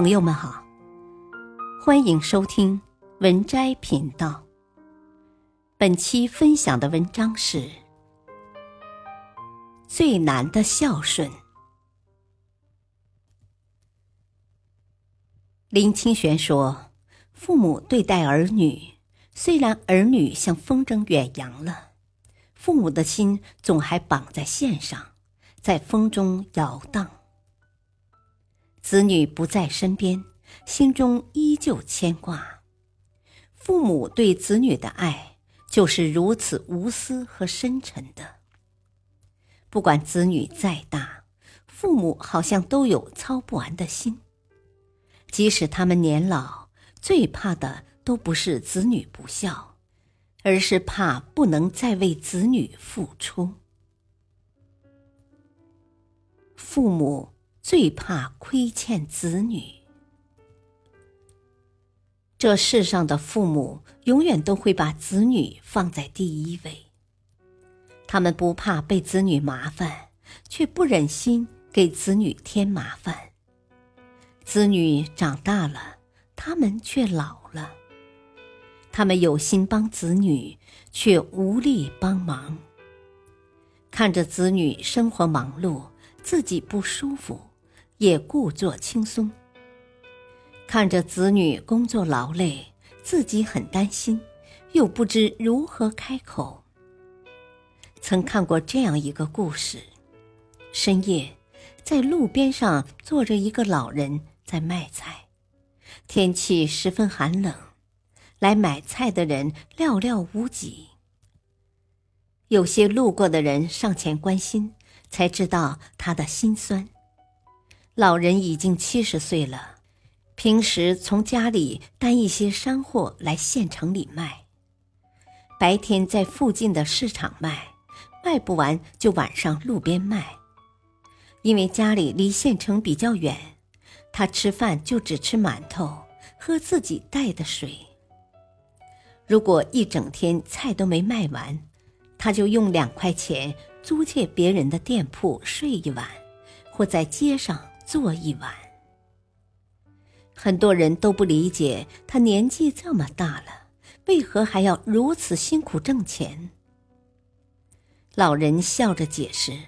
朋友们好，欢迎收听文摘频道。本期分享的文章是《最难的孝顺》。林清玄说：“父母对待儿女，虽然儿女像风筝远扬了，父母的心总还绑在线上，在风中摇荡。”子女不在身边，心中依旧牵挂。父母对子女的爱就是如此无私和深沉的。不管子女再大，父母好像都有操不完的心。即使他们年老，最怕的都不是子女不孝，而是怕不能再为子女付出。父母。最怕亏欠子女。这世上的父母永远都会把子女放在第一位。他们不怕被子女麻烦，却不忍心给子女添麻烦。子女长大了，他们却老了。他们有心帮子女，却无力帮忙。看着子女生活忙碌，自己不舒服。也故作轻松，看着子女工作劳累，自己很担心，又不知如何开口。曾看过这样一个故事：深夜，在路边上坐着一个老人在卖菜，天气十分寒冷，来买菜的人寥寥无几。有些路过的人上前关心，才知道他的心酸。老人已经七十岁了，平时从家里担一些山货来县城里卖，白天在附近的市场卖，卖不完就晚上路边卖。因为家里离县城比较远，他吃饭就只吃馒头，喝自己带的水。如果一整天菜都没卖完，他就用两块钱租借别人的店铺睡一晚，或在街上。坐一晚，很多人都不理解他年纪这么大了，为何还要如此辛苦挣钱。老人笑着解释，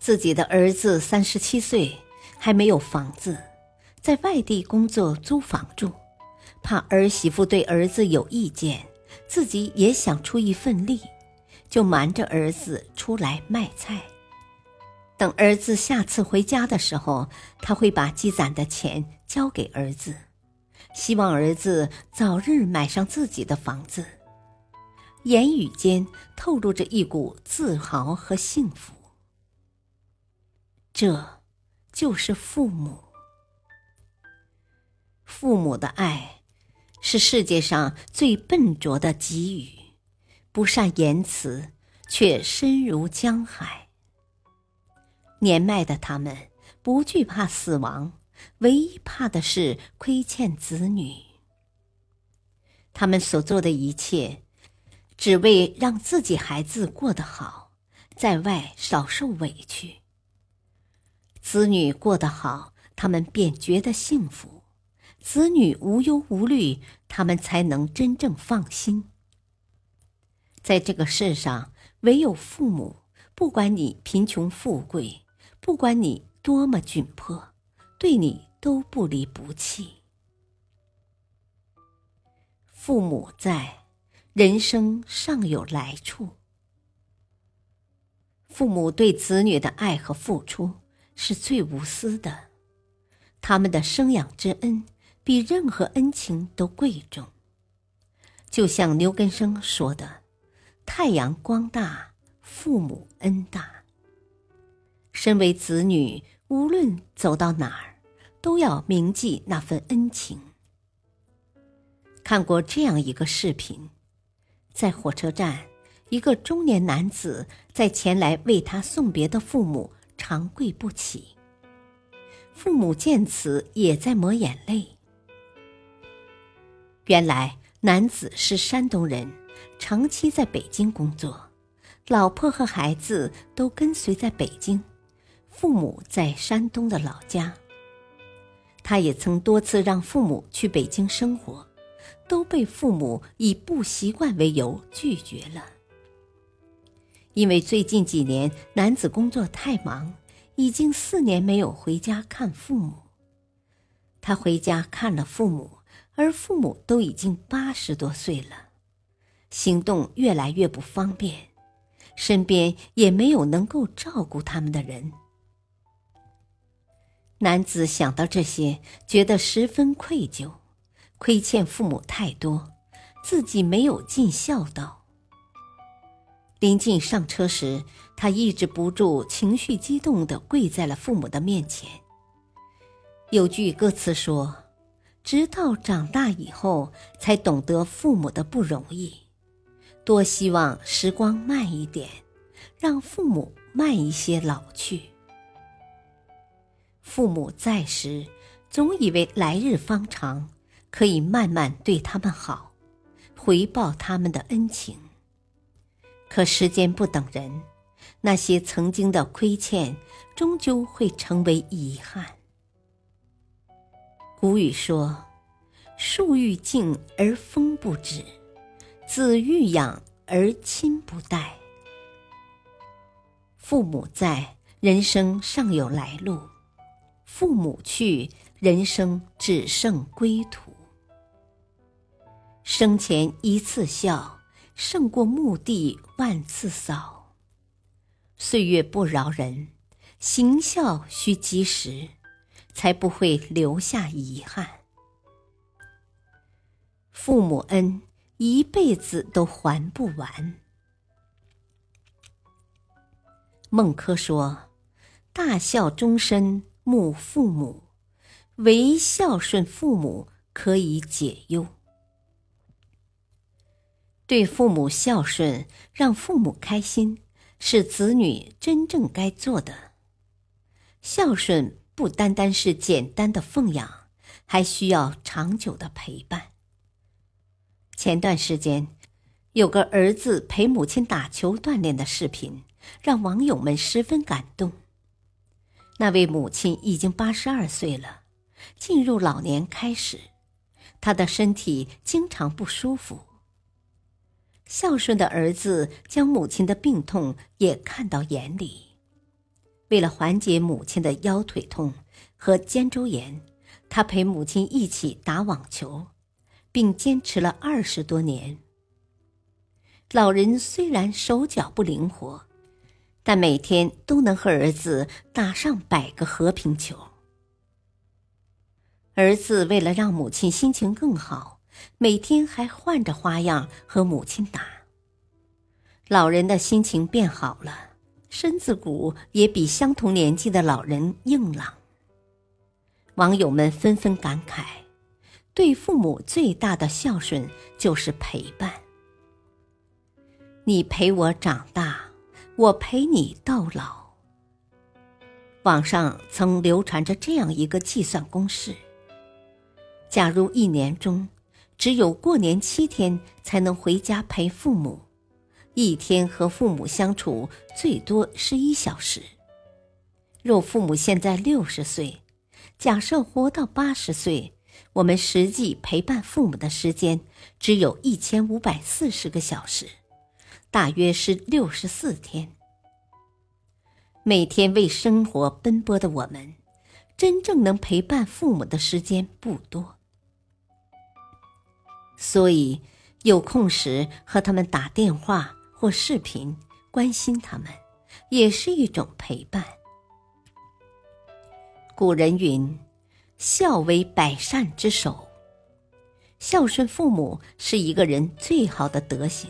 自己的儿子三十七岁，还没有房子，在外地工作租房住，怕儿媳妇对儿子有意见，自己也想出一份力，就瞒着儿子出来卖菜。等儿子下次回家的时候，他会把积攒的钱交给儿子，希望儿子早日买上自己的房子。言语间透露着一股自豪和幸福。这，就是父母。父母的爱，是世界上最笨拙的给予，不善言辞，却深如江海。年迈的他们不惧怕死亡，唯一怕的是亏欠子女。他们所做的一切，只为让自己孩子过得好，在外少受委屈。子女过得好，他们便觉得幸福；子女无忧无虑，他们才能真正放心。在这个世上，唯有父母，不管你贫穷富贵。不管你多么窘迫，对你都不离不弃。父母在，人生尚有来处。父母对子女的爱和付出是最无私的，他们的生养之恩比任何恩情都贵重。就像牛根生说的：“太阳光大，父母恩大。”身为子女，无论走到哪儿，都要铭记那份恩情。看过这样一个视频，在火车站，一个中年男子在前来为他送别的父母长跪不起。父母见此，也在抹眼泪。原来男子是山东人，长期在北京工作，老婆和孩子都跟随在北京。父母在山东的老家，他也曾多次让父母去北京生活，都被父母以不习惯为由拒绝了。因为最近几年男子工作太忙，已经四年没有回家看父母。他回家看了父母，而父母都已经八十多岁了，行动越来越不方便，身边也没有能够照顾他们的人。男子想到这些，觉得十分愧疚，亏欠父母太多，自己没有尽孝道。临近上车时，他抑制不住情绪激动的跪在了父母的面前。有句歌词说：“直到长大以后，才懂得父母的不容易。多希望时光慢一点，让父母慢一些老去。”父母在时，总以为来日方长，可以慢慢对他们好，回报他们的恩情。可时间不等人，那些曾经的亏欠，终究会成为遗憾。古语说：“树欲静而风不止，子欲养而亲不待。”父母在，人生尚有来路。父母去，人生只剩归途。生前一次孝，胜过墓地万次扫。岁月不饶人，行孝须及时，才不会留下遗憾。父母恩，一辈子都还不完。孟轲说：“大孝终身。”慕父母，唯孝顺父母可以解忧。对父母孝顺，让父母开心，是子女真正该做的。孝顺不单单是简单的奉养，还需要长久的陪伴。前段时间，有个儿子陪母亲打球锻炼的视频，让网友们十分感动。那位母亲已经八十二岁了，进入老年开始，她的身体经常不舒服。孝顺的儿子将母亲的病痛也看到眼里，为了缓解母亲的腰腿痛和肩周炎，他陪母亲一起打网球，并坚持了二十多年。老人虽然手脚不灵活。但每天都能和儿子打上百个和平球。儿子为了让母亲心情更好，每天还换着花样和母亲打。老人的心情变好了，身子骨也比相同年纪的老人硬朗。网友们纷纷感慨：对父母最大的孝顺就是陪伴。你陪我长大。我陪你到老。网上曾流传着这样一个计算公式：假如一年中只有过年七天才能回家陪父母，一天和父母相处最多是一小时。若父母现在六十岁，假设活到八十岁，我们实际陪伴父母的时间只有一千五百四十个小时。大约是六十四天。每天为生活奔波的我们，真正能陪伴父母的时间不多。所以，有空时和他们打电话或视频，关心他们，也是一种陪伴。古人云：“孝为百善之首。”孝顺父母是一个人最好的德行。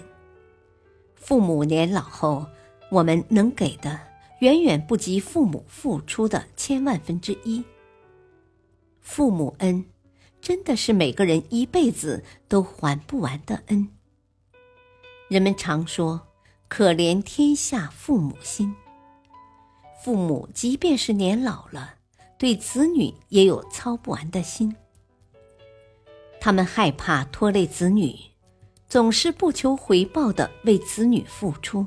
父母年老后，我们能给的远远不及父母付出的千万分之一。父母恩，真的是每个人一辈子都还不完的恩。人们常说“可怜天下父母心”，父母即便是年老了，对子女也有操不完的心。他们害怕拖累子女。总是不求回报的为子女付出。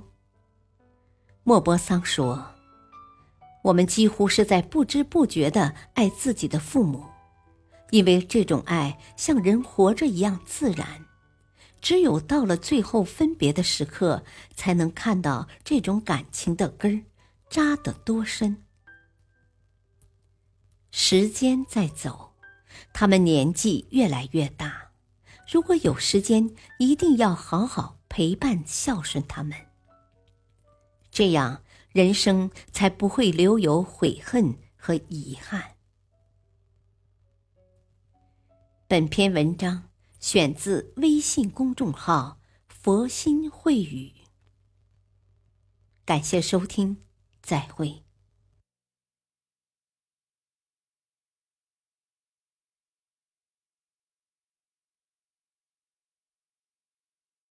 莫泊桑说：“我们几乎是在不知不觉的爱自己的父母，因为这种爱像人活着一样自然。只有到了最后分别的时刻，才能看到这种感情的根儿扎得多深。时间在走，他们年纪越来越大。如果有时间，一定要好好陪伴、孝顺他们。这样，人生才不会留有悔恨和遗憾。本篇文章。选自微信公众号“佛心慧语”。感谢收听，再会。